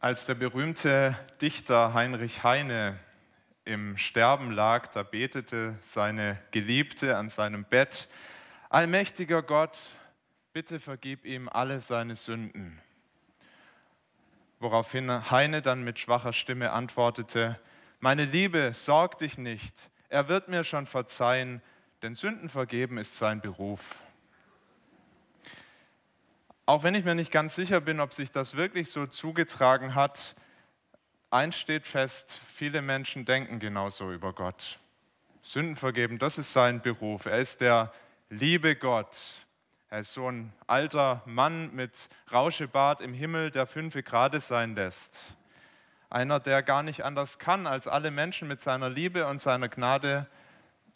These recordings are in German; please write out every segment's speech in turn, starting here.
Als der berühmte Dichter Heinrich Heine im Sterben lag, da betete seine Geliebte an seinem Bett, Allmächtiger Gott, bitte vergib ihm alle seine Sünden. Woraufhin Heine dann mit schwacher Stimme antwortete, Meine Liebe, sorg dich nicht, er wird mir schon verzeihen, denn Sünden vergeben ist sein Beruf. Auch wenn ich mir nicht ganz sicher bin, ob sich das wirklich so zugetragen hat, eins steht fest, viele Menschen denken genauso über Gott. Sünden vergeben, das ist sein Beruf. Er ist der liebe Gott. Er ist so ein alter Mann mit Rauschebart im Himmel, der fünfe Grade sein lässt. Einer, der gar nicht anders kann, als alle Menschen mit seiner Liebe und seiner Gnade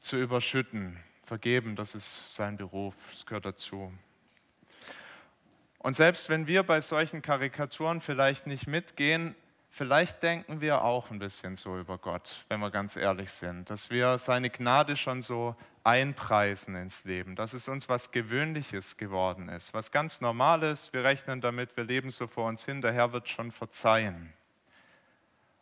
zu überschütten. Vergeben, das ist sein Beruf, das gehört dazu. Und selbst wenn wir bei solchen Karikaturen vielleicht nicht mitgehen, vielleicht denken wir auch ein bisschen so über Gott, wenn wir ganz ehrlich sind, dass wir seine Gnade schon so einpreisen ins Leben, dass es uns was Gewöhnliches geworden ist, was ganz Normales. Wir rechnen damit, wir leben so vor uns hin, der Herr wird schon verzeihen.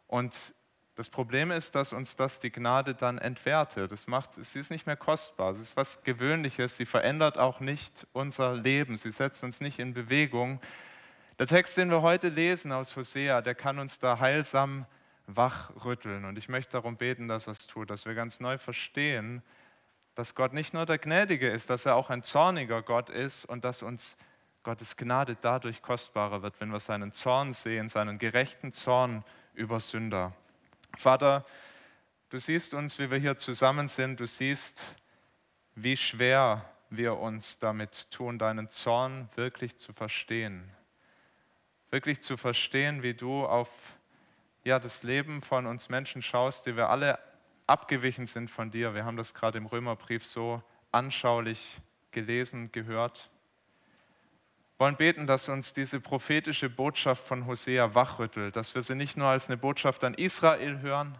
Und das Problem ist, dass uns das die Gnade dann entwertet. Das macht, sie ist nicht mehr kostbar. Es ist was Gewöhnliches. Sie verändert auch nicht unser Leben. Sie setzt uns nicht in Bewegung. Der Text, den wir heute lesen aus Hosea, der kann uns da heilsam wachrütteln. Und ich möchte darum beten, dass er es tut, dass wir ganz neu verstehen, dass Gott nicht nur der Gnädige ist, dass er auch ein zorniger Gott ist und dass uns Gottes Gnade dadurch kostbarer wird, wenn wir seinen Zorn sehen, seinen gerechten Zorn über Sünder. Vater, du siehst uns, wie wir hier zusammen sind. Du siehst, wie schwer wir uns damit tun, deinen Zorn wirklich zu verstehen. Wirklich zu verstehen, wie du auf ja, das Leben von uns Menschen schaust, die wir alle abgewichen sind von dir. Wir haben das gerade im Römerbrief so anschaulich gelesen, gehört. Wollen beten, dass uns diese prophetische Botschaft von Hosea wachrüttelt, dass wir sie nicht nur als eine Botschaft an Israel hören,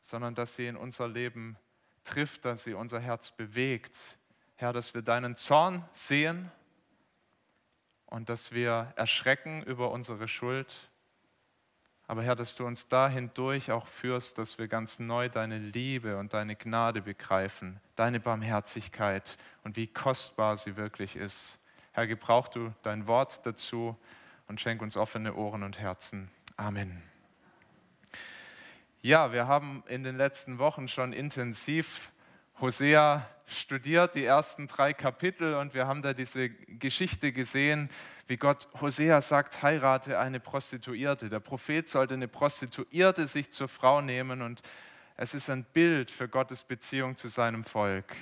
sondern dass sie in unser Leben trifft, dass sie unser Herz bewegt. Herr, dass wir deinen Zorn sehen und dass wir erschrecken über unsere Schuld. Aber Herr, dass du uns dahindurch auch führst, dass wir ganz neu deine Liebe und deine Gnade begreifen, deine Barmherzigkeit und wie kostbar sie wirklich ist. Herr, gebrauch du dein Wort dazu und schenk uns offene Ohren und Herzen. Amen. Ja, wir haben in den letzten Wochen schon intensiv Hosea studiert, die ersten drei Kapitel, und wir haben da diese Geschichte gesehen, wie Gott Hosea sagt, heirate eine Prostituierte. Der Prophet sollte eine Prostituierte sich zur Frau nehmen und es ist ein Bild für Gottes Beziehung zu seinem Volk.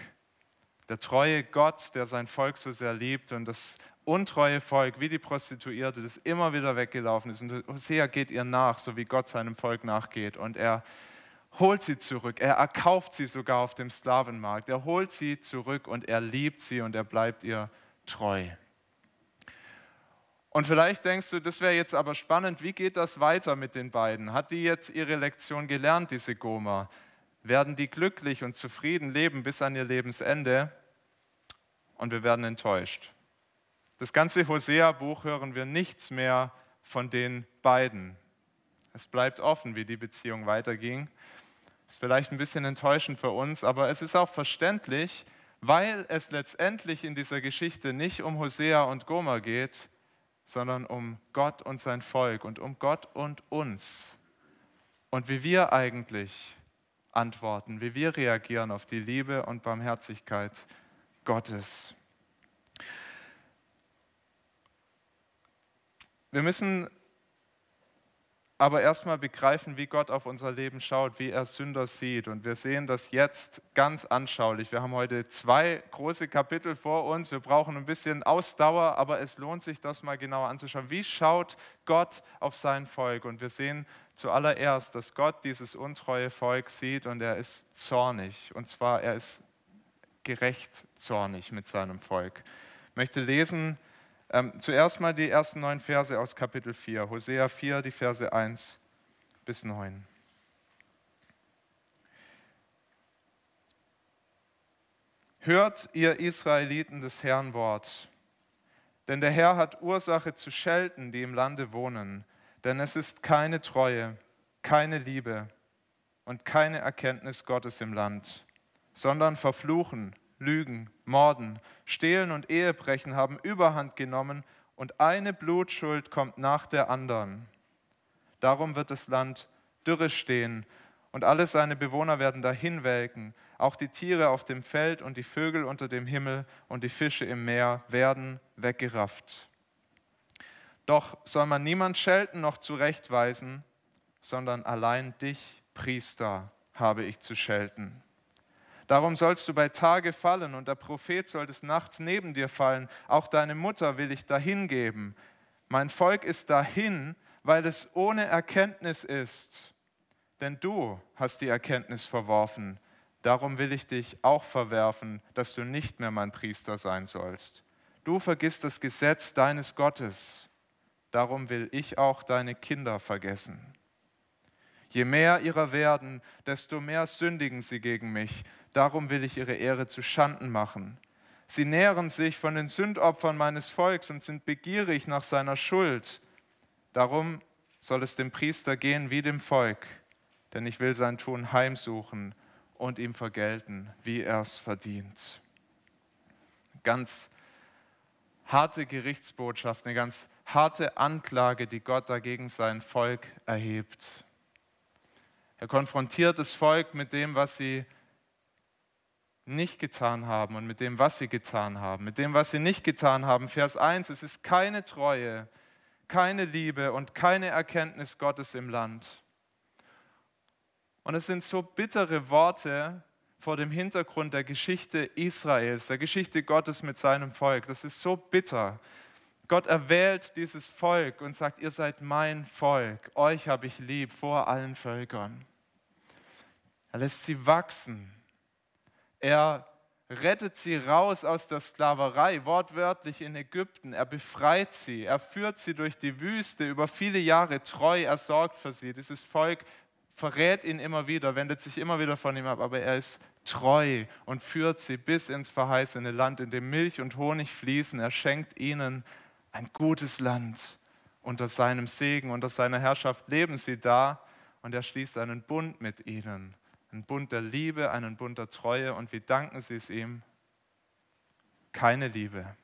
Der treue Gott, der sein Volk so sehr liebt und das untreue Volk, wie die Prostituierte, das immer wieder weggelaufen ist. Und Hosea geht ihr nach, so wie Gott seinem Volk nachgeht. Und er holt sie zurück. Er erkauft sie sogar auf dem Sklavenmarkt. Er holt sie zurück und er liebt sie und er bleibt ihr treu. Und vielleicht denkst du, das wäre jetzt aber spannend, wie geht das weiter mit den beiden? Hat die jetzt ihre Lektion gelernt, diese Goma? Werden die glücklich und zufrieden leben bis an ihr Lebensende und wir werden enttäuscht. Das ganze Hosea-Buch hören wir nichts mehr von den beiden. Es bleibt offen, wie die Beziehung weiterging. Ist vielleicht ein bisschen enttäuschend für uns, aber es ist auch verständlich, weil es letztendlich in dieser Geschichte nicht um Hosea und Gomer geht, sondern um Gott und sein Volk und um Gott und uns. Und wie wir eigentlich antworten, wie wir reagieren auf die Liebe und Barmherzigkeit Gottes. Wir müssen aber erstmal begreifen, wie Gott auf unser Leben schaut, wie er Sünder sieht. Und wir sehen das jetzt ganz anschaulich. Wir haben heute zwei große Kapitel vor uns. Wir brauchen ein bisschen Ausdauer, aber es lohnt sich, das mal genauer anzuschauen. Wie schaut Gott auf sein Volk? Und wir sehen zuallererst, dass Gott dieses untreue Volk sieht und er ist zornig. Und zwar, er ist gerecht zornig mit seinem Volk. Ich möchte lesen ähm, zuerst mal die ersten neun Verse aus Kapitel 4, Hosea 4, die Verse 1 bis 9. Hört ihr Israeliten des Herrn Wort, denn der Herr hat Ursache zu schelten, die im Lande wohnen. Denn es ist keine Treue, keine Liebe und keine Erkenntnis Gottes im Land, sondern Verfluchen, Lügen, Morden, Stehlen und Ehebrechen haben überhand genommen und eine Blutschuld kommt nach der anderen. Darum wird das Land dürre stehen und alle seine Bewohner werden dahinwelken. Auch die Tiere auf dem Feld und die Vögel unter dem Himmel und die Fische im Meer werden weggerafft. Doch soll man niemand schelten noch zurechtweisen, sondern allein dich, Priester, habe ich zu schelten. Darum sollst du bei Tage fallen und der Prophet soll des Nachts neben dir fallen. Auch deine Mutter will ich dahingeben. Mein Volk ist dahin, weil es ohne Erkenntnis ist. Denn du hast die Erkenntnis verworfen. Darum will ich dich auch verwerfen, dass du nicht mehr mein Priester sein sollst. Du vergisst das Gesetz deines Gottes. Darum will ich auch deine Kinder vergessen. Je mehr ihrer werden, desto mehr sündigen sie gegen mich. Darum will ich ihre Ehre zu Schanden machen. Sie nähren sich von den Sündopfern meines Volks und sind begierig nach seiner Schuld. Darum soll es dem Priester gehen wie dem Volk, denn ich will sein Tun heimsuchen und ihm vergelten, wie er es verdient. Ganz harte Gerichtsbotschaft, eine ganz harte Anklage, die Gott dagegen sein Volk erhebt. Er konfrontiert das Volk mit dem, was sie nicht getan haben und mit dem, was sie getan haben. Mit dem, was sie nicht getan haben. Vers 1, es ist keine Treue, keine Liebe und keine Erkenntnis Gottes im Land. Und es sind so bittere Worte vor dem Hintergrund der Geschichte Israels, der Geschichte Gottes mit seinem Volk. Das ist so bitter. Gott erwählt dieses Volk und sagt, ihr seid mein Volk, euch habe ich lieb vor allen Völkern. Er lässt sie wachsen. Er rettet sie raus aus der Sklaverei, wortwörtlich in Ägypten. Er befreit sie, er führt sie durch die Wüste über viele Jahre treu, er sorgt für sie. Dieses Volk verrät ihn immer wieder, wendet sich immer wieder von ihm ab, aber er ist treu und führt sie bis ins verheißene Land, in dem Milch und Honig fließen. Er schenkt ihnen ein gutes Land. Unter seinem Segen, unter seiner Herrschaft leben sie da und er schließt einen Bund mit ihnen. Einen Bund der Liebe, einen Bund der Treue. Und wie danken sie es ihm? Keine Liebe,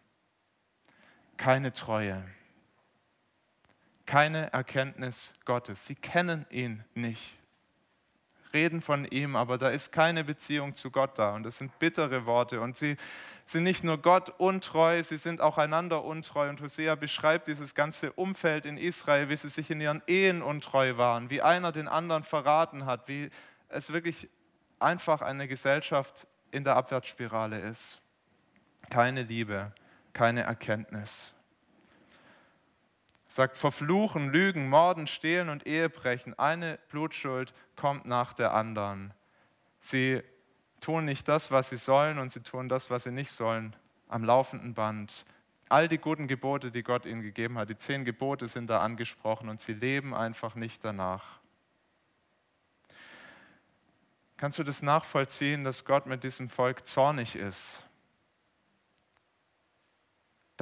keine Treue, keine Erkenntnis Gottes. Sie kennen ihn nicht reden von ihm, aber da ist keine Beziehung zu Gott da. Und das sind bittere Worte. Und sie sind nicht nur Gott untreu, sie sind auch einander untreu. Und Hosea beschreibt dieses ganze Umfeld in Israel, wie sie sich in ihren Ehen untreu waren, wie einer den anderen verraten hat, wie es wirklich einfach eine Gesellschaft in der Abwärtsspirale ist. Keine Liebe, keine Erkenntnis sagt verfluchen, lügen, morden, stehlen und Ehebrechen. Eine Blutschuld kommt nach der anderen. Sie tun nicht das, was sie sollen und sie tun das, was sie nicht sollen, am laufenden Band. All die guten Gebote, die Gott ihnen gegeben hat, die zehn Gebote sind da angesprochen und sie leben einfach nicht danach. Kannst du das nachvollziehen, dass Gott mit diesem Volk zornig ist?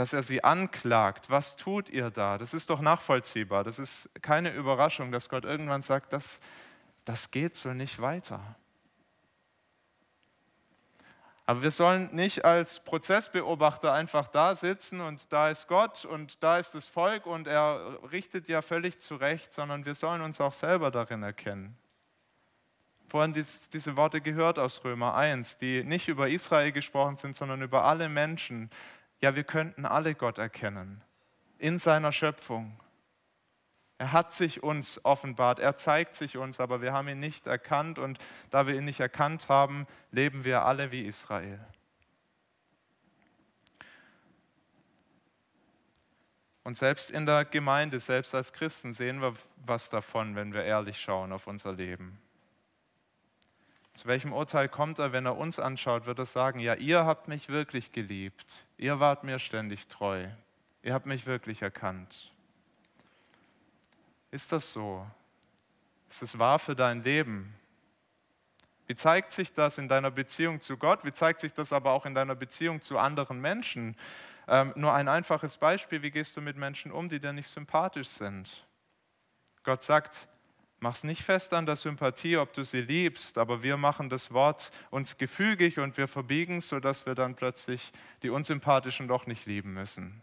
Dass er sie anklagt. Was tut ihr da? Das ist doch nachvollziehbar. Das ist keine Überraschung, dass Gott irgendwann sagt, das, das geht so nicht weiter. Aber wir sollen nicht als Prozessbeobachter einfach da sitzen und da ist Gott und da ist das Volk und er richtet ja völlig zurecht, sondern wir sollen uns auch selber darin erkennen. Vorhin diese Worte gehört aus Römer 1, die nicht über Israel gesprochen sind, sondern über alle Menschen, ja, wir könnten alle Gott erkennen in seiner Schöpfung. Er hat sich uns offenbart, er zeigt sich uns, aber wir haben ihn nicht erkannt und da wir ihn nicht erkannt haben, leben wir alle wie Israel. Und selbst in der Gemeinde, selbst als Christen sehen wir was davon, wenn wir ehrlich schauen auf unser Leben. Zu welchem Urteil kommt er, wenn er uns anschaut, wird er sagen, ja, ihr habt mich wirklich geliebt, ihr wart mir ständig treu, ihr habt mich wirklich erkannt. Ist das so? Ist es wahr für dein Leben? Wie zeigt sich das in deiner Beziehung zu Gott? Wie zeigt sich das aber auch in deiner Beziehung zu anderen Menschen? Ähm, nur ein einfaches Beispiel, wie gehst du mit Menschen um, die dir nicht sympathisch sind? Gott sagt, mach's nicht fest an der Sympathie, ob du sie liebst, aber wir machen das Wort uns gefügig und wir verbiegen es, sodass wir dann plötzlich die Unsympathischen doch nicht lieben müssen.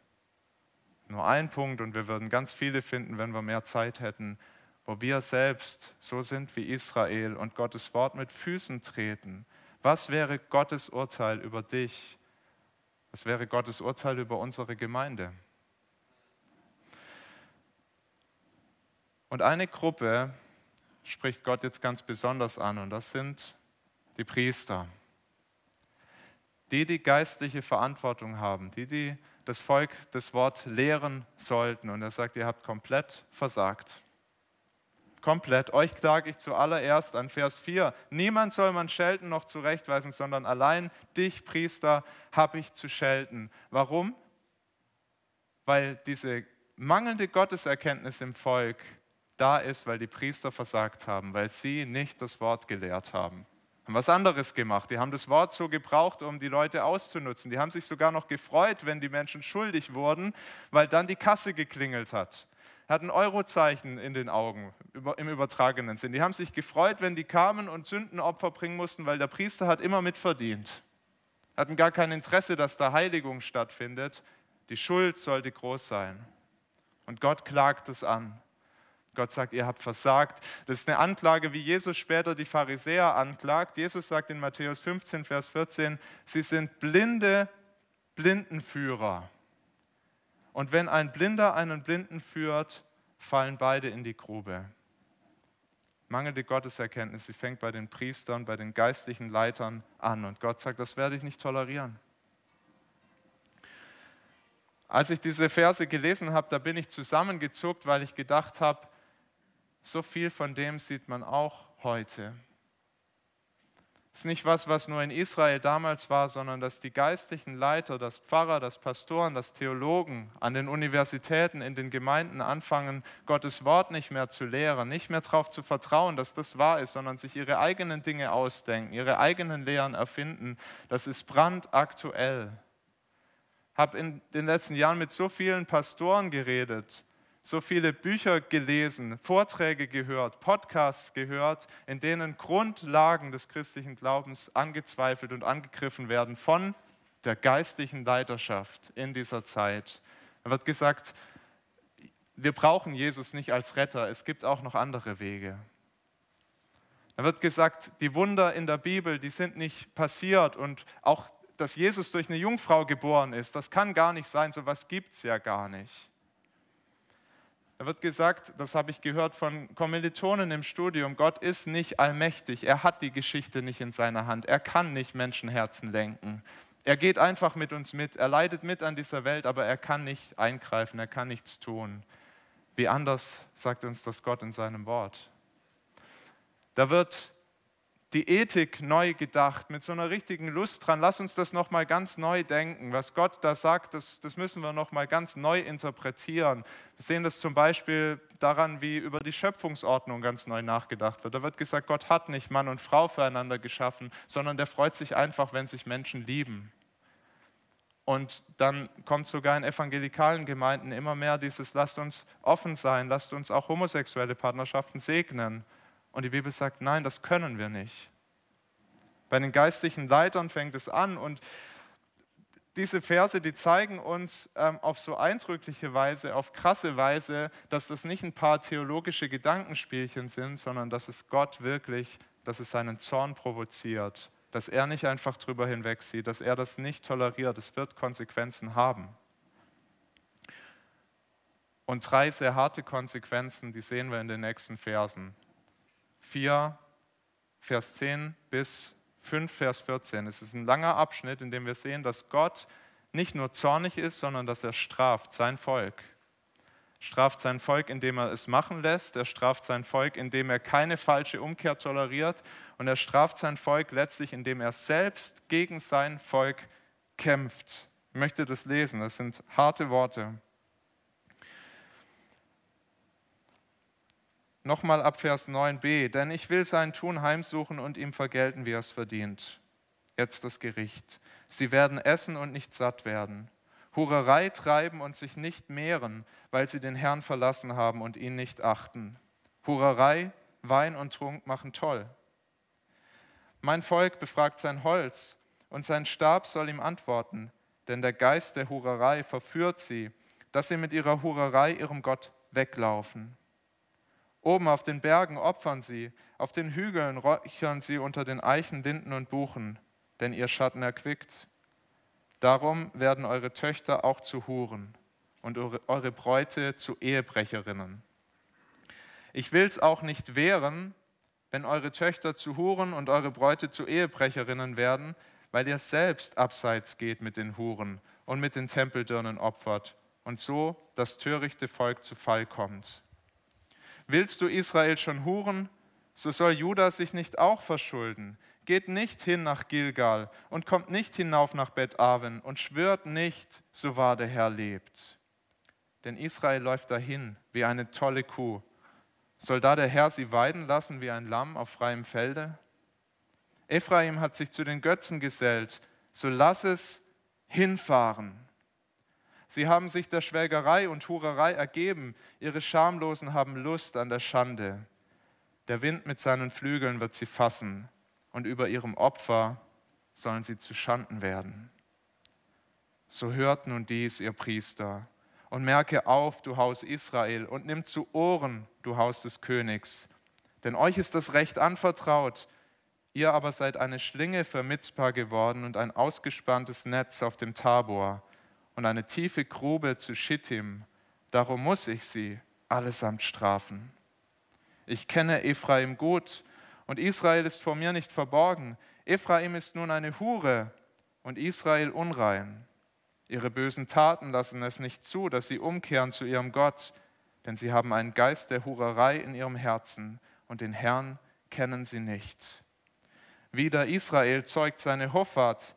Nur ein Punkt und wir würden ganz viele finden, wenn wir mehr Zeit hätten, wo wir selbst so sind wie Israel und Gottes Wort mit Füßen treten. Was wäre Gottes Urteil über dich? Was wäre Gottes Urteil über unsere Gemeinde? Und eine Gruppe spricht Gott jetzt ganz besonders an und das sind die Priester. Die, die geistliche Verantwortung haben, die, die das Volk das Wort lehren sollten. Und er sagt, ihr habt komplett versagt. Komplett. Euch klage ich zuallererst an Vers 4. Niemand soll man schelten noch zurechtweisen, sondern allein dich, Priester, habe ich zu schelten. Warum? Weil diese mangelnde Gotteserkenntnis im Volk da ist, weil die Priester versagt haben, weil sie nicht das Wort gelehrt haben haben was anderes gemacht. Die haben das Wort so gebraucht, um die Leute auszunutzen. Die haben sich sogar noch gefreut, wenn die Menschen schuldig wurden, weil dann die Kasse geklingelt hat. Hatten Eurozeichen in den Augen im übertragenen Sinn. Die haben sich gefreut, wenn die kamen und Sündenopfer bringen mussten, weil der Priester hat immer mitverdient. Hatten gar kein Interesse, dass da Heiligung stattfindet. Die Schuld sollte groß sein. Und Gott klagt es an. Gott sagt, ihr habt versagt. Das ist eine Anklage, wie Jesus später die Pharisäer anklagt. Jesus sagt in Matthäus 15, Vers 14, sie sind blinde Blindenführer. Und wenn ein Blinder einen Blinden führt, fallen beide in die Grube. Mangelnde Gotteserkenntnis, sie fängt bei den Priestern, bei den geistlichen Leitern an. Und Gott sagt, das werde ich nicht tolerieren. Als ich diese Verse gelesen habe, da bin ich zusammengezuckt, weil ich gedacht habe, so viel von dem sieht man auch heute. Es ist nicht was, was nur in Israel damals war, sondern dass die geistlichen Leiter, das Pfarrer, das Pastoren, das Theologen an den Universitäten, in den Gemeinden anfangen, Gottes Wort nicht mehr zu lehren, nicht mehr darauf zu vertrauen, dass das wahr ist, sondern sich ihre eigenen Dinge ausdenken, ihre eigenen Lehren erfinden. Das ist brandaktuell. Ich habe in den letzten Jahren mit so vielen Pastoren geredet, so viele Bücher gelesen, Vorträge gehört, Podcasts gehört, in denen Grundlagen des christlichen Glaubens angezweifelt und angegriffen werden von der geistlichen Leiterschaft in dieser Zeit. Da wird gesagt, wir brauchen Jesus nicht als Retter, es gibt auch noch andere Wege. Da wird gesagt, die Wunder in der Bibel, die sind nicht passiert und auch, dass Jesus durch eine Jungfrau geboren ist, das kann gar nicht sein, so etwas gibt es ja gar nicht. Da wird gesagt, das habe ich gehört von Kommilitonen im Studium, Gott ist nicht allmächtig, er hat die Geschichte nicht in seiner Hand, er kann nicht Menschenherzen lenken. Er geht einfach mit uns mit, er leidet mit an dieser Welt, aber er kann nicht eingreifen, er kann nichts tun. Wie anders sagt uns das Gott in seinem Wort. Da wird die Ethik neu gedacht, mit so einer richtigen Lust dran. Lass uns das nochmal ganz neu denken. Was Gott da sagt, das, das müssen wir nochmal ganz neu interpretieren. Wir sehen das zum Beispiel daran, wie über die Schöpfungsordnung ganz neu nachgedacht wird. Da wird gesagt, Gott hat nicht Mann und Frau füreinander geschaffen, sondern der freut sich einfach, wenn sich Menschen lieben. Und dann kommt sogar in evangelikalen Gemeinden immer mehr dieses, lasst uns offen sein, lasst uns auch homosexuelle Partnerschaften segnen. Und die Bibel sagt, nein, das können wir nicht. Bei den geistlichen Leitern fängt es an und diese Verse, die zeigen uns ähm, auf so eindrückliche Weise, auf krasse Weise, dass das nicht ein paar theologische Gedankenspielchen sind, sondern dass es Gott wirklich, dass es seinen Zorn provoziert, dass er nicht einfach drüber hinwegsieht, dass er das nicht toleriert. Es wird Konsequenzen haben. Und drei sehr harte Konsequenzen, die sehen wir in den nächsten Versen. 4, Vers 10 bis 5, Vers 14. Es ist ein langer Abschnitt, in dem wir sehen, dass Gott nicht nur zornig ist, sondern dass er straft sein Volk. Straft sein Volk, indem er es machen lässt. Er straft sein Volk, indem er keine falsche Umkehr toleriert. Und er straft sein Volk letztlich, indem er selbst gegen sein Volk kämpft. Ich möchte das lesen. Das sind harte Worte. Nochmal ab Vers 9b, denn ich will sein Tun heimsuchen und ihm vergelten, wie er es verdient. Jetzt das Gericht. Sie werden essen und nicht satt werden, Hurerei treiben und sich nicht mehren, weil sie den Herrn verlassen haben und ihn nicht achten. Hurerei, Wein und Trunk machen toll. Mein Volk befragt sein Holz, und sein Stab soll ihm antworten, denn der Geist der Hurerei verführt sie, dass sie mit ihrer Hurerei ihrem Gott weglaufen. Oben auf den Bergen opfern sie, auf den Hügeln räuchern sie unter den Eichen, Linden und Buchen, denn ihr Schatten erquickt. Darum werden eure Töchter auch zu Huren und eure Bräute zu Ehebrecherinnen. Ich will es auch nicht wehren, wenn eure Töchter zu Huren und eure Bräute zu Ehebrecherinnen werden, weil ihr selbst abseits geht mit den Huren und mit den Tempeldirnen opfert und so das törichte Volk zu Fall kommt. Willst du Israel schon huren, so soll Juda sich nicht auch verschulden. Geht nicht hin nach Gilgal und kommt nicht hinauf nach Bet-Aven und schwört nicht, so wahr der Herr lebt. Denn Israel läuft dahin wie eine tolle Kuh. Soll da der Herr sie weiden lassen wie ein Lamm auf freiem Felde? Ephraim hat sich zu den Götzen gesellt, so lass es hinfahren. Sie haben sich der Schwelgerei und Hurerei ergeben. Ihre Schamlosen haben Lust an der Schande. Der Wind mit seinen Flügeln wird sie fassen und über ihrem Opfer sollen sie zu Schanden werden. So hört nun dies, ihr Priester, und merke auf, du Haus Israel, und nimm zu Ohren, du Haus des Königs. Denn euch ist das Recht anvertraut, ihr aber seid eine Schlinge für Mitzpah geworden und ein ausgespanntes Netz auf dem Tabor und eine tiefe Grube zu Schittim. Darum muss ich sie allesamt strafen. Ich kenne Ephraim gut und Israel ist vor mir nicht verborgen. Ephraim ist nun eine Hure und Israel unrein. Ihre bösen Taten lassen es nicht zu, dass sie umkehren zu ihrem Gott, denn sie haben einen Geist der Hurerei in ihrem Herzen und den Herrn kennen sie nicht. Wieder Israel zeugt seine Hoffart,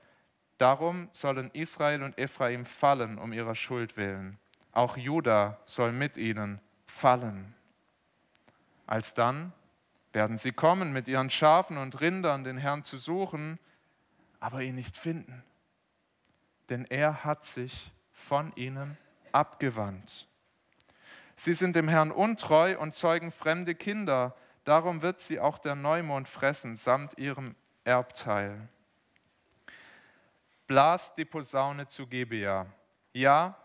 Darum sollen Israel und Ephraim fallen um ihrer Schuld willen. Auch Juda soll mit ihnen fallen. Alsdann werden sie kommen mit ihren Schafen und Rindern, den Herrn zu suchen, aber ihn nicht finden. Denn er hat sich von ihnen abgewandt. Sie sind dem Herrn untreu und zeugen fremde Kinder. Darum wird sie auch der Neumond fressen, samt ihrem Erbteil blast die Posaune zu Gebea. Ja,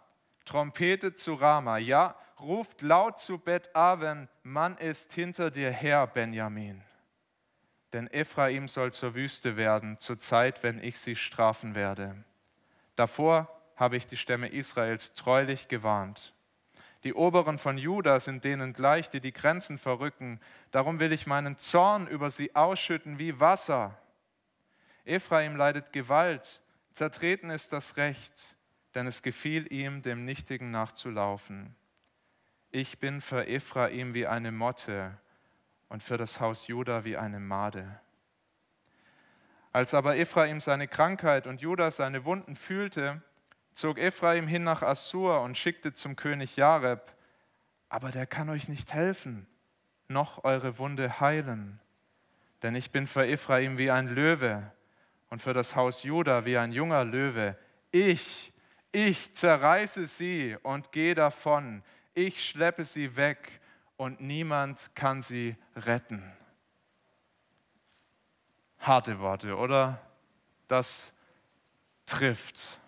Trompete zu Rama. Ja, ruft laut zu Bet-Aven, Mann ist hinter dir her, Benjamin. Denn Ephraim soll zur Wüste werden, zur Zeit, wenn ich sie strafen werde. Davor habe ich die Stämme Israels treulich gewarnt. Die Oberen von Juda sind denen gleich, die die Grenzen verrücken. Darum will ich meinen Zorn über sie ausschütten wie Wasser. Ephraim leidet Gewalt Zertreten ist das Recht, denn es gefiel ihm, dem Nichtigen nachzulaufen. Ich bin für Ephraim wie eine Motte und für das Haus Juda wie eine Made. Als aber Ephraim seine Krankheit und Juda seine Wunden fühlte, zog Ephraim hin nach Assur und schickte zum König Jareb, aber der kann euch nicht helfen, noch eure Wunde heilen. Denn ich bin für Ephraim wie ein Löwe und für das Haus Juda wie ein junger Löwe. Ich, ich zerreiße sie und gehe davon. Ich schleppe sie weg und niemand kann sie retten. Harte Worte, oder? Das trifft.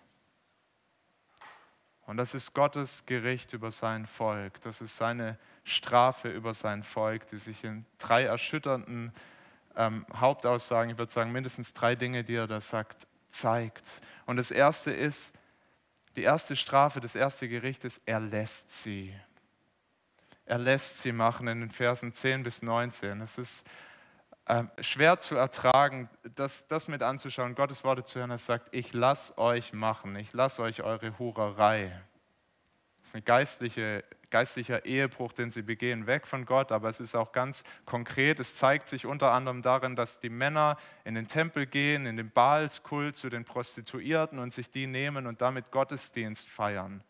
Und das ist Gottes Gericht über sein Volk. Das ist seine Strafe über sein Volk, die sich in drei erschütternden ähm, Hauptaussagen, ich würde sagen mindestens drei Dinge, die er da sagt, zeigt. Und das erste ist, die erste Strafe, das erste Gericht ist, er lässt sie. Er lässt sie machen in den Versen 10 bis 19. Es ist äh, schwer zu ertragen, das, das mit anzuschauen, Gottes Worte zu hören. Er sagt, ich lasse euch machen, ich lasse euch eure Hurerei. Das ist ein geistliche, geistlicher Ehebruch, den sie begehen, weg von Gott, aber es ist auch ganz konkret. Es zeigt sich unter anderem darin, dass die Männer in den Tempel gehen, in den Baalskult zu den Prostituierten und sich die nehmen und damit Gottesdienst feiern.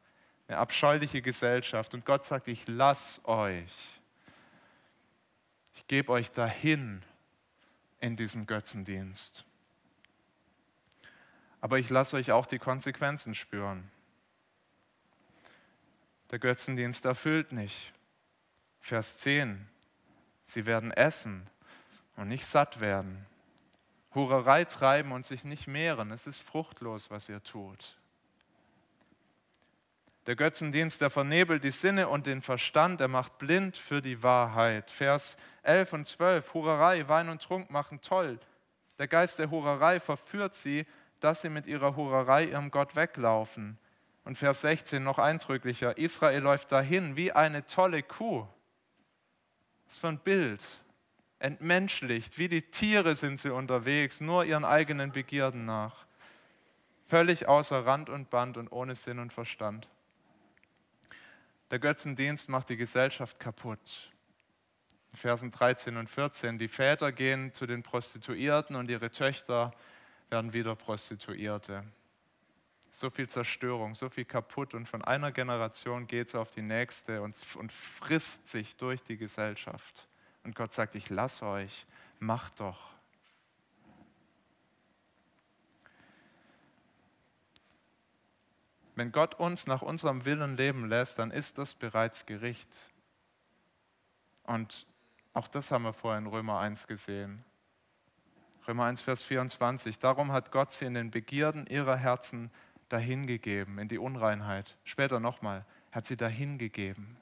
Eine abscheuliche Gesellschaft. Und Gott sagt, ich lass euch. Ich gebe euch dahin in diesen Götzendienst. Aber ich lasse euch auch die Konsequenzen spüren. Der Götzendienst erfüllt nicht. Vers 10. Sie werden essen und nicht satt werden. Hurerei treiben und sich nicht mehren. Es ist fruchtlos, was ihr tut. Der Götzendienst, der vernebelt die Sinne und den Verstand, er macht blind für die Wahrheit. Vers 11 und 12, Hurerei, Wein und Trunk machen toll. Der Geist der Hurerei verführt sie, dass sie mit ihrer Hurerei ihrem Gott weglaufen. Und Vers 16 noch eindrücklicher, Israel läuft dahin wie eine tolle Kuh. Ist für ein Bild entmenschlicht. Wie die Tiere sind sie unterwegs, nur ihren eigenen Begierden nach. Völlig außer Rand und Band und ohne Sinn und Verstand. Der Götzendienst macht die Gesellschaft kaputt. In Versen 13 und 14, die Väter gehen zu den Prostituierten und ihre Töchter werden wieder Prostituierte. So viel Zerstörung, so viel kaputt und von einer Generation geht es auf die nächste und, und frisst sich durch die Gesellschaft. Und Gott sagt, ich lasse euch, macht doch. Wenn Gott uns nach unserem Willen leben lässt, dann ist das bereits Gericht. Und auch das haben wir vorher in Römer 1 gesehen. Römer 1, Vers 24. Darum hat Gott sie in den Begierden ihrer Herzen dahingegeben, in die Unreinheit. Später nochmal, hat sie dahingegeben.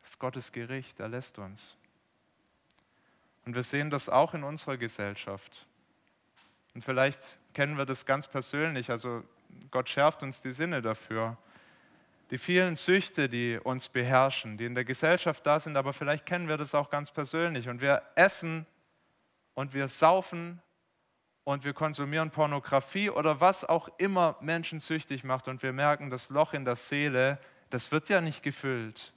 Das ist Gottes Gericht, er lässt uns. Und wir sehen das auch in unserer Gesellschaft. Und vielleicht kennen wir das ganz persönlich, also Gott schärft uns die Sinne dafür. Die vielen Süchte, die uns beherrschen, die in der Gesellschaft da sind, aber vielleicht kennen wir das auch ganz persönlich. Und wir essen und wir saufen und wir konsumieren Pornografie oder was auch immer Menschen süchtig macht und wir merken, das Loch in der Seele, das wird ja nicht gefüllt.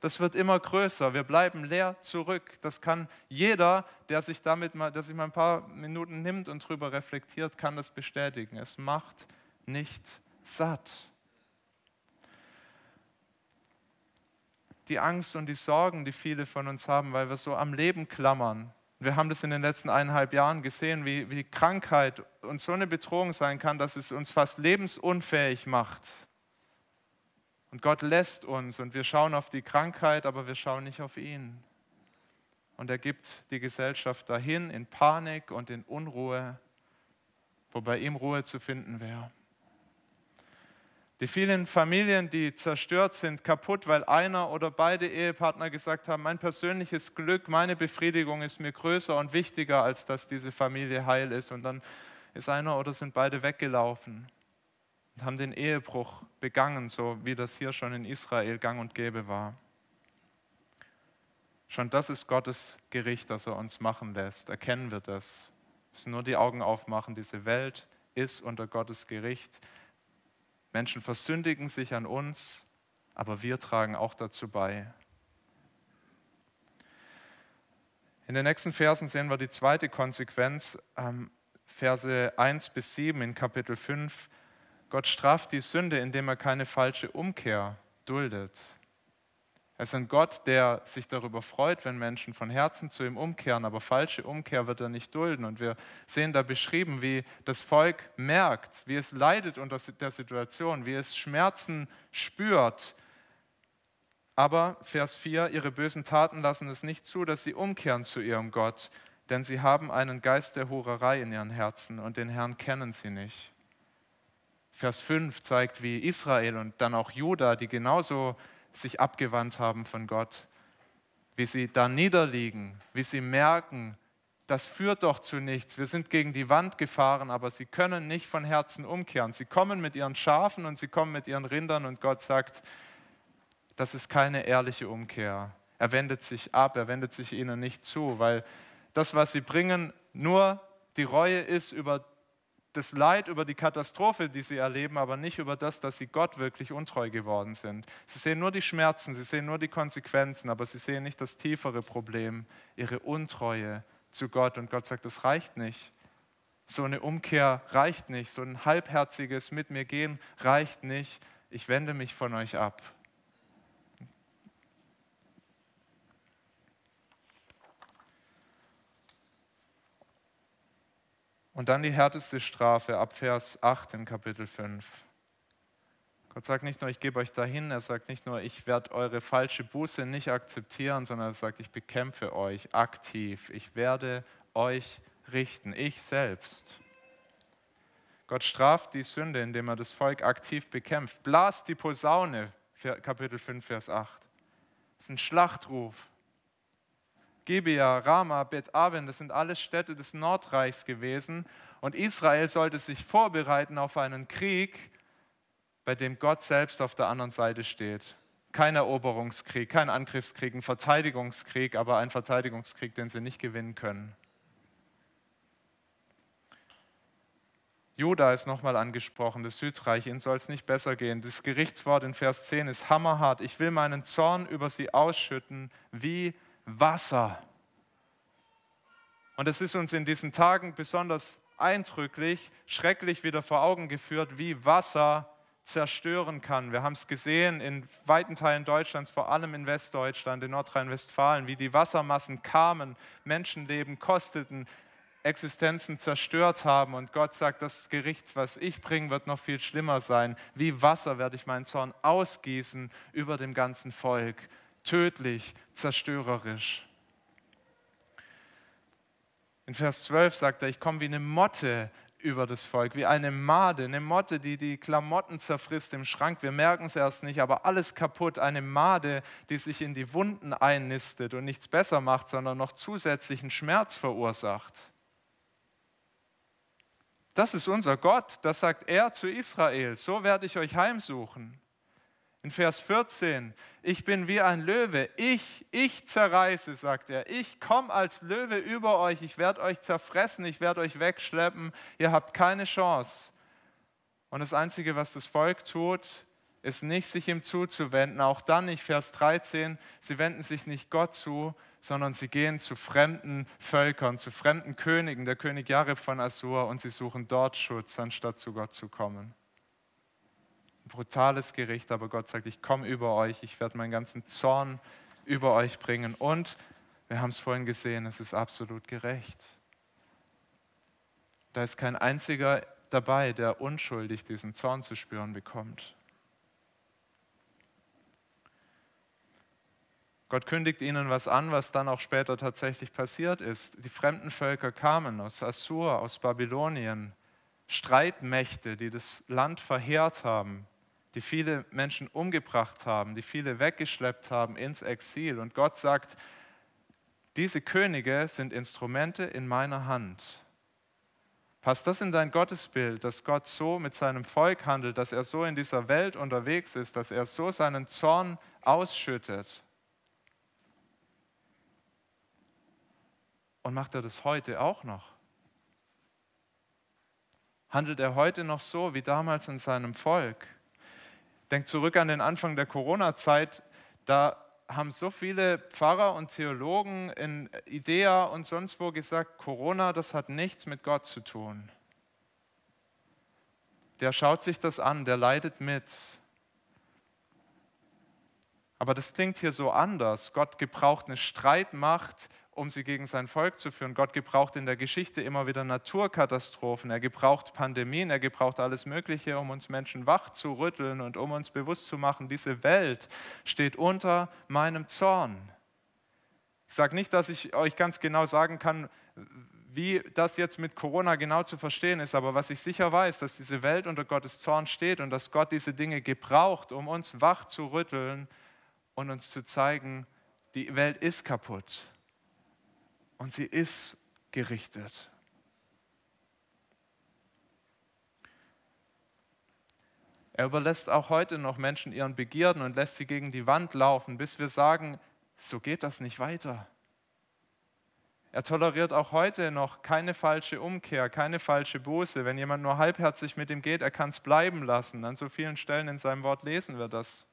Das wird immer größer. Wir bleiben leer zurück. Das kann jeder, der sich damit mal, der sich mal ein paar Minuten nimmt und darüber reflektiert, kann das bestätigen. Es macht nicht satt. Die Angst und die Sorgen, die viele von uns haben, weil wir so am Leben klammern. Wir haben das in den letzten eineinhalb Jahren gesehen, wie, wie Krankheit uns so eine Bedrohung sein kann, dass es uns fast lebensunfähig macht. Und Gott lässt uns und wir schauen auf die Krankheit, aber wir schauen nicht auf ihn. Und er gibt die Gesellschaft dahin in Panik und in Unruhe, wo bei ihm Ruhe zu finden wäre. Die vielen Familien, die zerstört sind, kaputt, weil einer oder beide Ehepartner gesagt haben, mein persönliches Glück, meine Befriedigung ist mir größer und wichtiger, als dass diese Familie heil ist. Und dann ist einer oder sind beide weggelaufen und haben den Ehebruch begangen, so wie das hier schon in Israel gang und gäbe war. Schon das ist Gottes Gericht, das er uns machen lässt. Erkennen wir das. Wir müssen nur die Augen aufmachen. Diese Welt ist unter Gottes Gericht. Menschen versündigen sich an uns, aber wir tragen auch dazu bei. In den nächsten Versen sehen wir die zweite Konsequenz, ähm, Verse 1 bis 7 in Kapitel 5. Gott straft die Sünde, indem er keine falsche Umkehr duldet. Er ist ein Gott, der sich darüber freut, wenn Menschen von Herzen zu ihm umkehren, aber falsche Umkehr wird er nicht dulden. Und wir sehen da beschrieben, wie das Volk merkt, wie es leidet unter der Situation, wie es Schmerzen spürt. Aber Vers 4, ihre bösen Taten lassen es nicht zu, dass sie umkehren zu ihrem Gott, denn sie haben einen Geist der Hurerei in ihren Herzen und den Herrn kennen sie nicht. Vers 5 zeigt, wie Israel und dann auch Juda, die genauso sich abgewandt haben von Gott, wie sie da niederliegen, wie sie merken, das führt doch zu nichts. Wir sind gegen die Wand gefahren, aber sie können nicht von Herzen umkehren. Sie kommen mit ihren Schafen und sie kommen mit ihren Rindern und Gott sagt, das ist keine ehrliche Umkehr. Er wendet sich ab, er wendet sich ihnen nicht zu, weil das, was sie bringen, nur die Reue ist über das Leid über die Katastrophe, die sie erleben, aber nicht über das, dass sie Gott wirklich untreu geworden sind. Sie sehen nur die Schmerzen, sie sehen nur die Konsequenzen, aber sie sehen nicht das tiefere Problem, ihre Untreue zu Gott. Und Gott sagt, das reicht nicht. So eine Umkehr reicht nicht. So ein halbherziges Mit mir gehen reicht nicht. Ich wende mich von euch ab. Und dann die härteste Strafe ab Vers 8 in Kapitel 5. Gott sagt nicht nur, ich gebe euch dahin, er sagt nicht nur, ich werde eure falsche Buße nicht akzeptieren, sondern er sagt, ich bekämpfe euch aktiv. Ich werde euch richten, ich selbst. Gott straft die Sünde, indem er das Volk aktiv bekämpft. Blast die Posaune, Kapitel 5, Vers 8. Das ist ein Schlachtruf. Gibea, Rama, Bet Aven, das sind alles Städte des Nordreichs gewesen. Und Israel sollte sich vorbereiten auf einen Krieg, bei dem Gott selbst auf der anderen Seite steht. Kein Eroberungskrieg, kein Angriffskrieg, ein Verteidigungskrieg, aber ein Verteidigungskrieg, den sie nicht gewinnen können. Juda ist nochmal angesprochen, das Südreich, ihnen soll es nicht besser gehen. Das Gerichtswort in Vers 10 ist hammerhart. Ich will meinen Zorn über sie ausschütten wie Wasser. Und es ist uns in diesen Tagen besonders eindrücklich, schrecklich wieder vor Augen geführt, wie Wasser zerstören kann. Wir haben es gesehen in weiten Teilen Deutschlands, vor allem in Westdeutschland, in Nordrhein-Westfalen, wie die Wassermassen kamen, Menschenleben kosteten, Existenzen zerstört haben. Und Gott sagt, das Gericht, was ich bringe, wird noch viel schlimmer sein. Wie Wasser werde ich meinen Zorn ausgießen über dem ganzen Volk. Tödlich, zerstörerisch. In Vers 12 sagt er, ich komme wie eine Motte über das Volk, wie eine Made, eine Motte, die die Klamotten zerfrisst im Schrank. Wir merken es erst nicht, aber alles kaputt. Eine Made, die sich in die Wunden einnistet und nichts besser macht, sondern noch zusätzlichen Schmerz verursacht. Das ist unser Gott, das sagt er zu Israel. So werde ich euch heimsuchen. In Vers 14, ich bin wie ein Löwe, ich, ich zerreiße, sagt er. Ich komme als Löwe über euch, ich werde euch zerfressen, ich werde euch wegschleppen, ihr habt keine Chance. Und das Einzige, was das Volk tut, ist nicht, sich ihm zuzuwenden. Auch dann nicht, Vers 13, sie wenden sich nicht Gott zu, sondern sie gehen zu fremden Völkern, zu fremden Königen, der König Jareb von Assur, und sie suchen dort Schutz, anstatt zu Gott zu kommen. Brutales Gericht, aber Gott sagt, ich komme über euch, ich werde meinen ganzen Zorn über euch bringen. Und wir haben es vorhin gesehen, es ist absolut gerecht. Da ist kein einziger dabei, der unschuldig diesen Zorn zu spüren bekommt. Gott kündigt ihnen was an, was dann auch später tatsächlich passiert ist. Die fremden Völker kamen aus Assur, aus Babylonien, Streitmächte, die das Land verheert haben, die viele Menschen umgebracht haben, die viele weggeschleppt haben ins Exil. Und Gott sagt, diese Könige sind Instrumente in meiner Hand. Passt das in dein Gottesbild, dass Gott so mit seinem Volk handelt, dass er so in dieser Welt unterwegs ist, dass er so seinen Zorn ausschüttet? Und macht er das heute auch noch? Handelt er heute noch so wie damals in seinem Volk? Denkt zurück an den Anfang der Corona-Zeit. Da haben so viele Pfarrer und Theologen in Idea und sonst wo gesagt, Corona, das hat nichts mit Gott zu tun. Der schaut sich das an, der leidet mit. Aber das klingt hier so anders. Gott gebraucht eine Streitmacht, um sie gegen sein Volk zu führen. Gott gebraucht in der Geschichte immer wieder Naturkatastrophen, er gebraucht Pandemien, er gebraucht alles Mögliche, um uns Menschen wach zu rütteln und um uns bewusst zu machen, diese Welt steht unter meinem Zorn. Ich sage nicht, dass ich euch ganz genau sagen kann, wie das jetzt mit Corona genau zu verstehen ist, aber was ich sicher weiß, dass diese Welt unter Gottes Zorn steht und dass Gott diese Dinge gebraucht, um uns wach zu rütteln und uns zu zeigen, die Welt ist kaputt und sie ist gerichtet. Er überlässt auch heute noch Menschen ihren Begierden und lässt sie gegen die Wand laufen, bis wir sagen, so geht das nicht weiter. Er toleriert auch heute noch keine falsche Umkehr, keine falsche Buße. Wenn jemand nur halbherzig mit ihm geht, er kann es bleiben lassen. An so vielen Stellen in seinem Wort lesen wir das.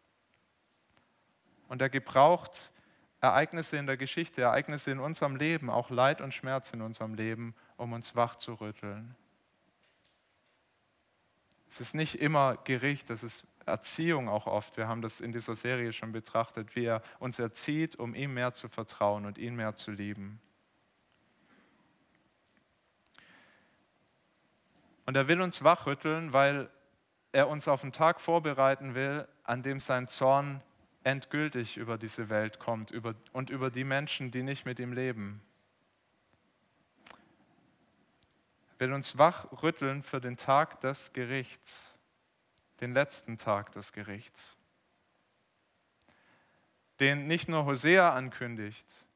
Und er gebraucht Ereignisse in der Geschichte, Ereignisse in unserem Leben, auch Leid und Schmerz in unserem Leben, um uns wach zu rütteln. Es ist nicht immer Gericht, es ist Erziehung auch oft. Wir haben das in dieser Serie schon betrachtet, wie er uns erzieht, um ihm mehr zu vertrauen und ihn mehr zu lieben. Und er will uns wachrütteln, weil er uns auf den Tag vorbereiten will, an dem sein Zorn endgültig über diese Welt kommt über, und über die Menschen, die nicht mit ihm leben. Er will uns wachrütteln für den Tag des Gerichts, den letzten Tag des Gerichts, den nicht nur Hosea ankündigt,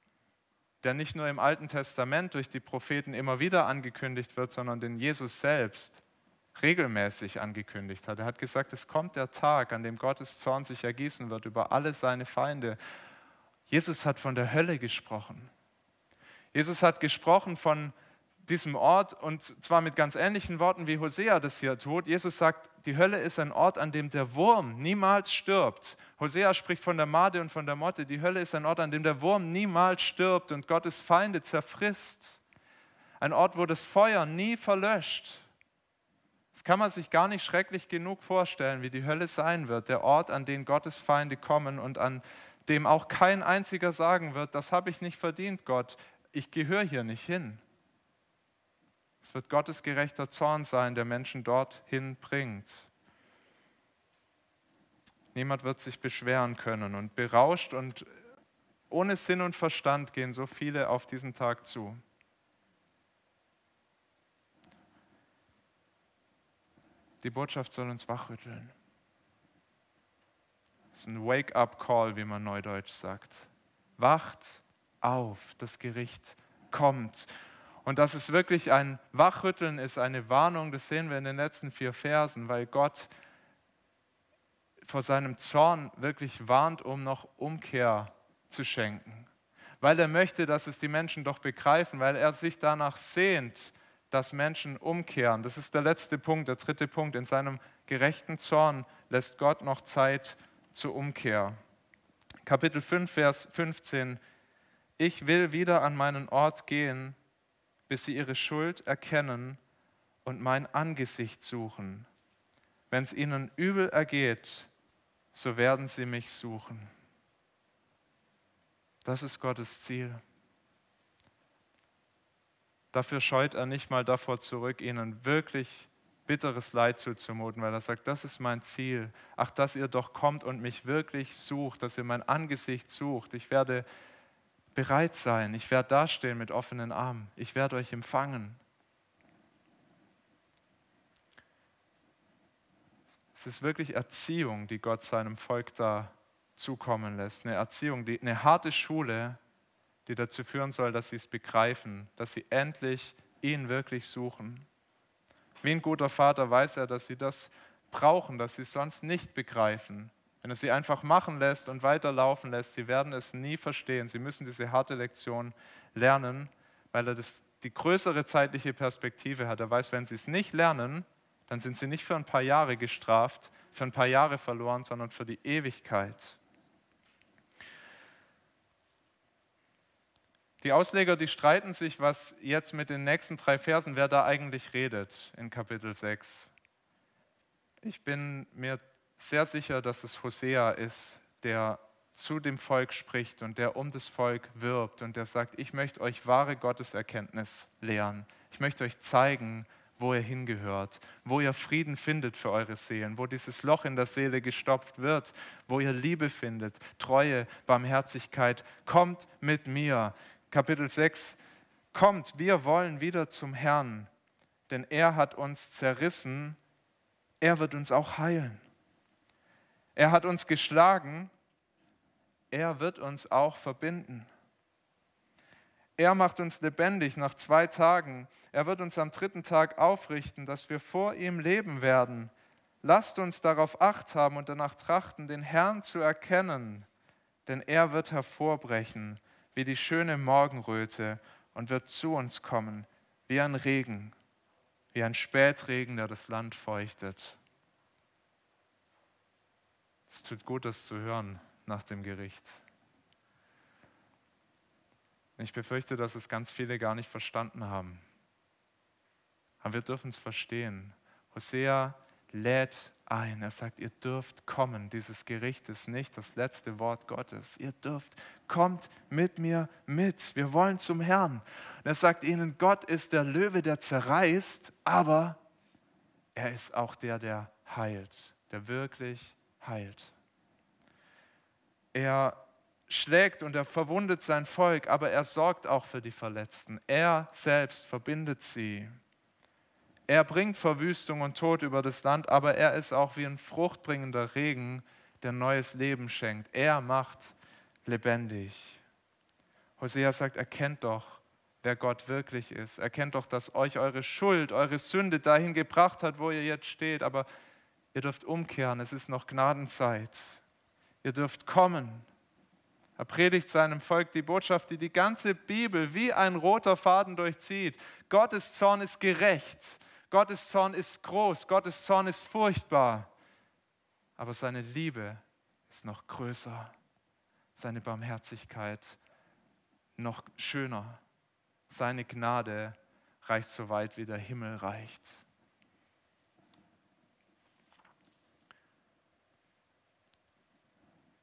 der nicht nur im Alten Testament durch die Propheten immer wieder angekündigt wird, sondern den Jesus selbst regelmäßig angekündigt hat. Er hat gesagt, es kommt der Tag, an dem Gottes Zorn sich ergießen wird über alle seine Feinde. Jesus hat von der Hölle gesprochen. Jesus hat gesprochen von diesem Ort und zwar mit ganz ähnlichen Worten, wie Hosea das hier tut. Jesus sagt, die Hölle ist ein Ort, an dem der Wurm niemals stirbt. Hosea spricht von der Made und von der Motte. Die Hölle ist ein Ort, an dem der Wurm niemals stirbt und Gottes Feinde zerfrisst. Ein Ort, wo das Feuer nie verlöscht. Das kann man sich gar nicht schrecklich genug vorstellen, wie die Hölle sein wird. Der Ort, an den Gottes Feinde kommen und an dem auch kein einziger sagen wird, das habe ich nicht verdient, Gott, ich gehöre hier nicht hin. Es wird Gottes gerechter Zorn sein, der Menschen dorthin bringt. Niemand wird sich beschweren können und berauscht und ohne Sinn und Verstand gehen so viele auf diesen Tag zu. Die Botschaft soll uns wachrütteln. Das ist ein Wake-up-Call, wie man neudeutsch sagt. Wacht auf, das Gericht kommt. Und dass es wirklich ein Wachrütteln ist, eine Warnung, das sehen wir in den letzten vier Versen, weil Gott vor seinem Zorn wirklich warnt, um noch Umkehr zu schenken. Weil er möchte, dass es die Menschen doch begreifen, weil er sich danach sehnt, dass Menschen umkehren. Das ist der letzte Punkt, der dritte Punkt. In seinem gerechten Zorn lässt Gott noch Zeit zur Umkehr. Kapitel 5, Vers 15. Ich will wieder an meinen Ort gehen, bis sie ihre Schuld erkennen und mein Angesicht suchen. Wenn es ihnen übel ergeht, so werden sie mich suchen. Das ist Gottes Ziel. Dafür scheut er nicht mal davor zurück, ihnen wirklich bitteres Leid zuzumuten, weil er sagt, das ist mein Ziel. Ach, dass ihr doch kommt und mich wirklich sucht, dass ihr mein Angesicht sucht. Ich werde bereit sein. Ich werde dastehen mit offenen Armen. Ich werde euch empfangen. Es ist wirklich Erziehung, die Gott seinem Volk da zukommen lässt. Eine Erziehung, die, eine harte Schule, die dazu führen soll, dass sie es begreifen, dass sie endlich ihn wirklich suchen. Wie ein guter Vater weiß er, dass sie das brauchen, dass sie es sonst nicht begreifen. Wenn er sie einfach machen lässt und weiterlaufen lässt, sie werden es nie verstehen. Sie müssen diese harte Lektion lernen, weil er das, die größere zeitliche Perspektive hat. Er weiß, wenn sie es nicht lernen, dann sind sie nicht für ein paar Jahre gestraft, für ein paar Jahre verloren, sondern für die Ewigkeit. Die Ausleger, die streiten sich, was jetzt mit den nächsten drei Versen, wer da eigentlich redet in Kapitel 6. Ich bin mir sehr sicher, dass es Hosea ist, der zu dem Volk spricht und der um das Volk wirbt und der sagt, ich möchte euch wahre Gotteserkenntnis lehren. Ich möchte euch zeigen, wo ihr hingehört, wo ihr Frieden findet für eure Seelen, wo dieses Loch in der Seele gestopft wird, wo ihr Liebe findet, Treue, Barmherzigkeit. Kommt mit mir. Kapitel 6. Kommt, wir wollen wieder zum Herrn, denn er hat uns zerrissen, er wird uns auch heilen. Er hat uns geschlagen, er wird uns auch verbinden. Er macht uns lebendig nach zwei Tagen. Er wird uns am dritten Tag aufrichten, dass wir vor ihm leben werden. Lasst uns darauf acht haben und danach trachten, den Herrn zu erkennen, denn er wird hervorbrechen wie die schöne Morgenröte und wird zu uns kommen wie ein Regen, wie ein Spätregen, der das Land feuchtet. Es tut gut, das zu hören nach dem Gericht. Ich befürchte, dass es ganz viele gar nicht verstanden haben. Aber wir dürfen es verstehen. Hosea lädt ein. Er sagt, ihr dürft kommen. Dieses Gericht ist nicht das letzte Wort Gottes. Ihr dürft, kommt mit mir mit. Wir wollen zum Herrn. Und er sagt ihnen, Gott ist der Löwe, der zerreißt, aber er ist auch der, der heilt, der wirklich heilt. Er schlägt und er verwundet sein Volk, aber er sorgt auch für die Verletzten. Er selbst verbindet sie. Er bringt Verwüstung und Tod über das Land, aber er ist auch wie ein fruchtbringender Regen, der neues Leben schenkt. Er macht lebendig. Hosea sagt, erkennt doch, wer Gott wirklich ist. Erkennt doch, dass euch eure Schuld, eure Sünde dahin gebracht hat, wo ihr jetzt steht. Aber ihr dürft umkehren, es ist noch Gnadenzeit. Ihr dürft kommen. Er predigt seinem Volk die Botschaft, die die ganze Bibel wie ein roter Faden durchzieht. Gottes Zorn ist gerecht. Gottes Zorn ist groß. Gottes Zorn ist furchtbar. Aber seine Liebe ist noch größer. Seine Barmherzigkeit noch schöner. Seine Gnade reicht so weit, wie der Himmel reicht.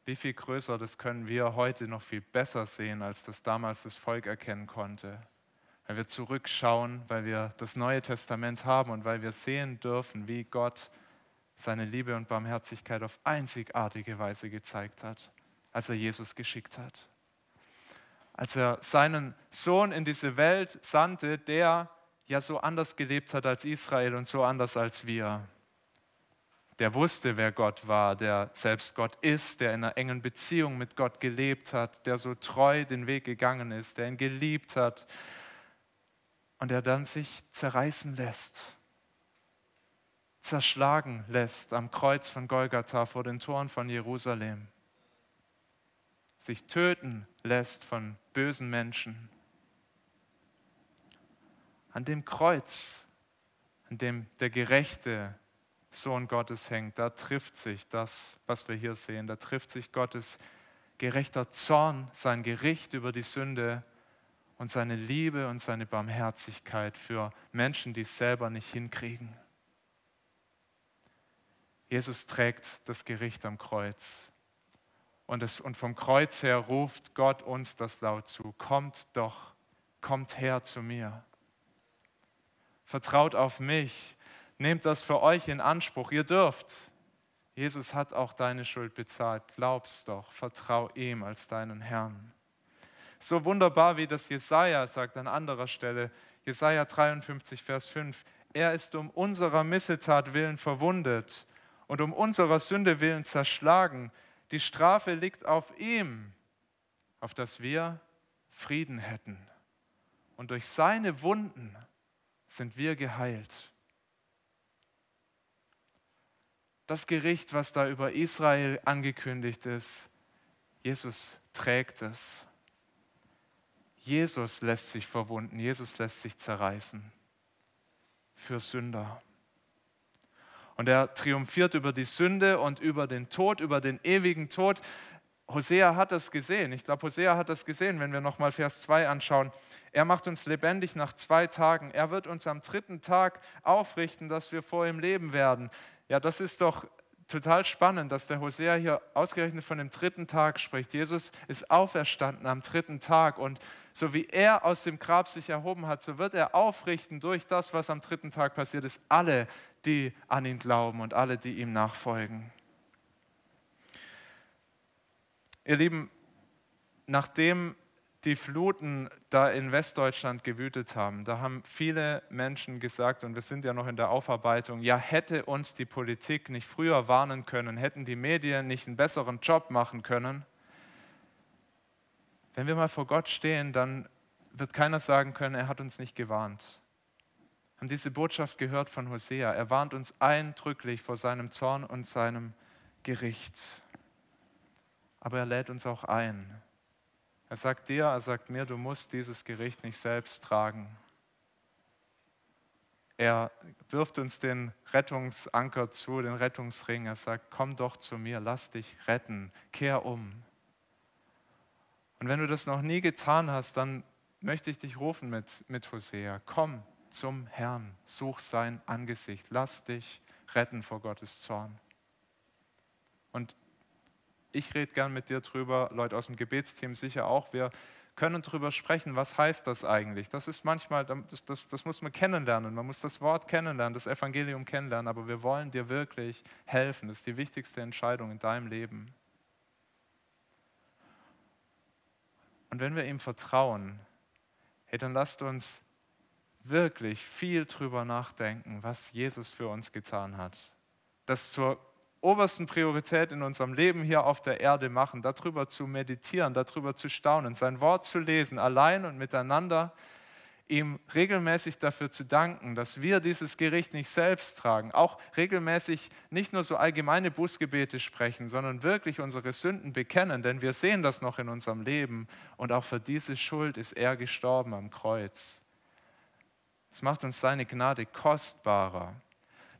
Wie viel größer, das können wir heute noch viel besser sehen, als das damals das Volk erkennen konnte. Weil wir zurückschauen, weil wir das Neue Testament haben und weil wir sehen dürfen, wie Gott seine Liebe und Barmherzigkeit auf einzigartige Weise gezeigt hat, als er Jesus geschickt hat als er seinen Sohn in diese Welt sandte, der ja so anders gelebt hat als Israel und so anders als wir. Der wusste, wer Gott war, der selbst Gott ist, der in einer engen Beziehung mit Gott gelebt hat, der so treu den Weg gegangen ist, der ihn geliebt hat und der dann sich zerreißen lässt, zerschlagen lässt am Kreuz von Golgatha vor den Toren von Jerusalem sich töten lässt von bösen Menschen. An dem Kreuz, an dem der gerechte Sohn Gottes hängt, da trifft sich das, was wir hier sehen, da trifft sich Gottes gerechter Zorn, sein Gericht über die Sünde und seine Liebe und seine Barmherzigkeit für Menschen, die es selber nicht hinkriegen. Jesus trägt das Gericht am Kreuz und, es, und vom Kreuz her ruft Gott uns das laut zu. Kommt doch, kommt her zu mir. Vertraut auf mich. Nehmt das für euch in Anspruch. Ihr dürft. Jesus hat auch deine Schuld bezahlt. Glaub's doch. Vertrau ihm als deinen Herrn. So wunderbar, wie das Jesaja sagt an anderer Stelle. Jesaja 53, Vers 5. Er ist um unserer Missetat willen verwundet und um unserer Sünde willen zerschlagen. Die Strafe liegt auf ihm, auf dass wir Frieden hätten. Und durch seine Wunden sind wir geheilt. Das Gericht, was da über Israel angekündigt ist, Jesus trägt es. Jesus lässt sich verwunden, Jesus lässt sich zerreißen für Sünder. Und er triumphiert über die Sünde und über den Tod, über den ewigen Tod. Hosea hat das gesehen. Ich glaube, Hosea hat das gesehen, wenn wir nochmal Vers 2 anschauen. Er macht uns lebendig nach zwei Tagen. Er wird uns am dritten Tag aufrichten, dass wir vor ihm leben werden. Ja, das ist doch total spannend, dass der Hosea hier ausgerechnet von dem dritten Tag spricht. Jesus ist auferstanden am dritten Tag und so wie er aus dem Grab sich erhoben hat, so wird er aufrichten durch das, was am dritten Tag passiert ist, alle, die an ihn glauben und alle, die ihm nachfolgen. Ihr Lieben, nachdem die Fluten da in Westdeutschland gewütet haben, da haben viele Menschen gesagt, und wir sind ja noch in der Aufarbeitung, ja, hätte uns die Politik nicht früher warnen können, hätten die Medien nicht einen besseren Job machen können. Wenn wir mal vor Gott stehen, dann wird keiner sagen können, er hat uns nicht gewarnt haben diese Botschaft gehört von Hosea. Er warnt uns eindrücklich vor seinem Zorn und seinem Gericht. Aber er lädt uns auch ein. Er sagt dir, er sagt mir, du musst dieses Gericht nicht selbst tragen. Er wirft uns den Rettungsanker zu, den Rettungsring. Er sagt, komm doch zu mir, lass dich retten, kehr um. Und wenn du das noch nie getan hast, dann möchte ich dich rufen mit, mit Hosea. Komm, zum Herrn, such sein Angesicht, lass dich retten vor Gottes Zorn. Und ich rede gern mit dir drüber, Leute aus dem Gebetsteam sicher auch. Wir können darüber sprechen, was heißt das eigentlich. Das ist manchmal, das, das, das muss man kennenlernen, man muss das Wort kennenlernen, das Evangelium kennenlernen, aber wir wollen dir wirklich helfen. Das ist die wichtigste Entscheidung in deinem Leben. Und wenn wir ihm vertrauen, hey, dann lasst uns wirklich viel drüber nachdenken, was Jesus für uns getan hat. Das zur obersten Priorität in unserem Leben hier auf der Erde machen, darüber zu meditieren, darüber zu staunen, sein Wort zu lesen, allein und miteinander, ihm regelmäßig dafür zu danken, dass wir dieses Gericht nicht selbst tragen, auch regelmäßig nicht nur so allgemeine Bußgebete sprechen, sondern wirklich unsere Sünden bekennen, denn wir sehen das noch in unserem Leben und auch für diese Schuld ist er gestorben am Kreuz. Es macht uns seine Gnade kostbarer.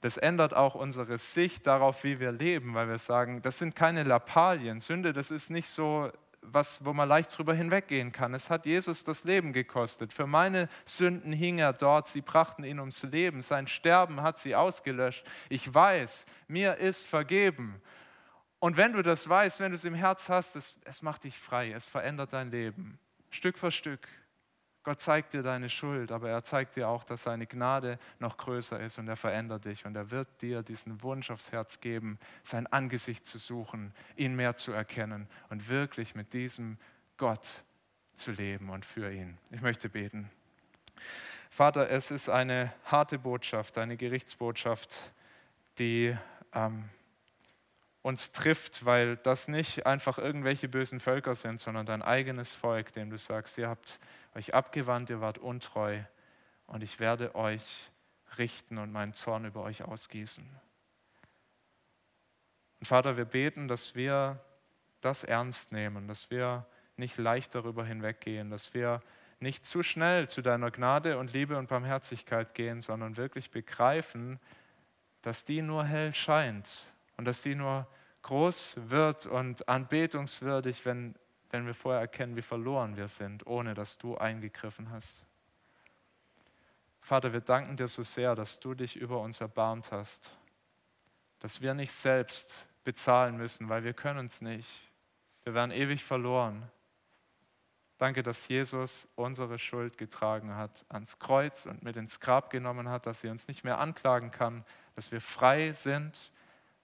Das ändert auch unsere Sicht darauf, wie wir leben, weil wir sagen, das sind keine Lappalien. Sünde, das ist nicht so was, wo man leicht drüber hinweggehen kann. Es hat Jesus das Leben gekostet. Für meine Sünden hing er dort, sie brachten ihn ums Leben. Sein Sterben hat sie ausgelöscht. Ich weiß, mir ist vergeben. Und wenn du das weißt, wenn du es im Herz hast, es, es macht dich frei, es verändert dein Leben. Stück für Stück. Gott zeigt dir deine Schuld, aber er zeigt dir auch, dass seine Gnade noch größer ist und er verändert dich und er wird dir diesen Wunsch aufs Herz geben, sein Angesicht zu suchen, ihn mehr zu erkennen und wirklich mit diesem Gott zu leben und für ihn. Ich möchte beten. Vater, es ist eine harte Botschaft, eine Gerichtsbotschaft, die ähm, uns trifft, weil das nicht einfach irgendwelche bösen Völker sind, sondern dein eigenes Volk, dem du sagst, ihr habt euch abgewandt, ihr wart untreu und ich werde euch richten und meinen Zorn über euch ausgießen. Und Vater, wir beten, dass wir das ernst nehmen, dass wir nicht leicht darüber hinweggehen, dass wir nicht zu schnell zu deiner Gnade und Liebe und Barmherzigkeit gehen, sondern wirklich begreifen, dass die nur hell scheint und dass die nur groß wird und anbetungswürdig, wenn wenn wir vorher erkennen, wie verloren wir sind, ohne dass du eingegriffen hast. Vater, wir danken dir so sehr, dass du dich über uns erbarmt hast, dass wir nicht selbst bezahlen müssen, weil wir können es nicht. Wir werden ewig verloren. Danke, dass Jesus unsere Schuld getragen hat, ans Kreuz und mit ins Grab genommen hat, dass sie uns nicht mehr anklagen kann, dass wir frei sind,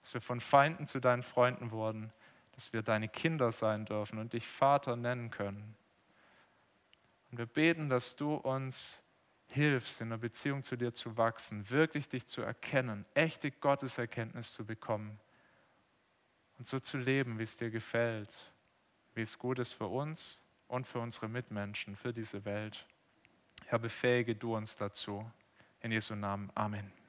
dass wir von Feinden zu deinen Freunden wurden dass wir deine Kinder sein dürfen und dich Vater nennen können. Und wir beten, dass du uns hilfst, in der Beziehung zu dir zu wachsen, wirklich dich zu erkennen, echte Gotteserkenntnis zu bekommen und so zu leben, wie es dir gefällt, wie es gut ist für uns und für unsere Mitmenschen, für diese Welt. Herr, befähige du uns dazu. In Jesu Namen. Amen.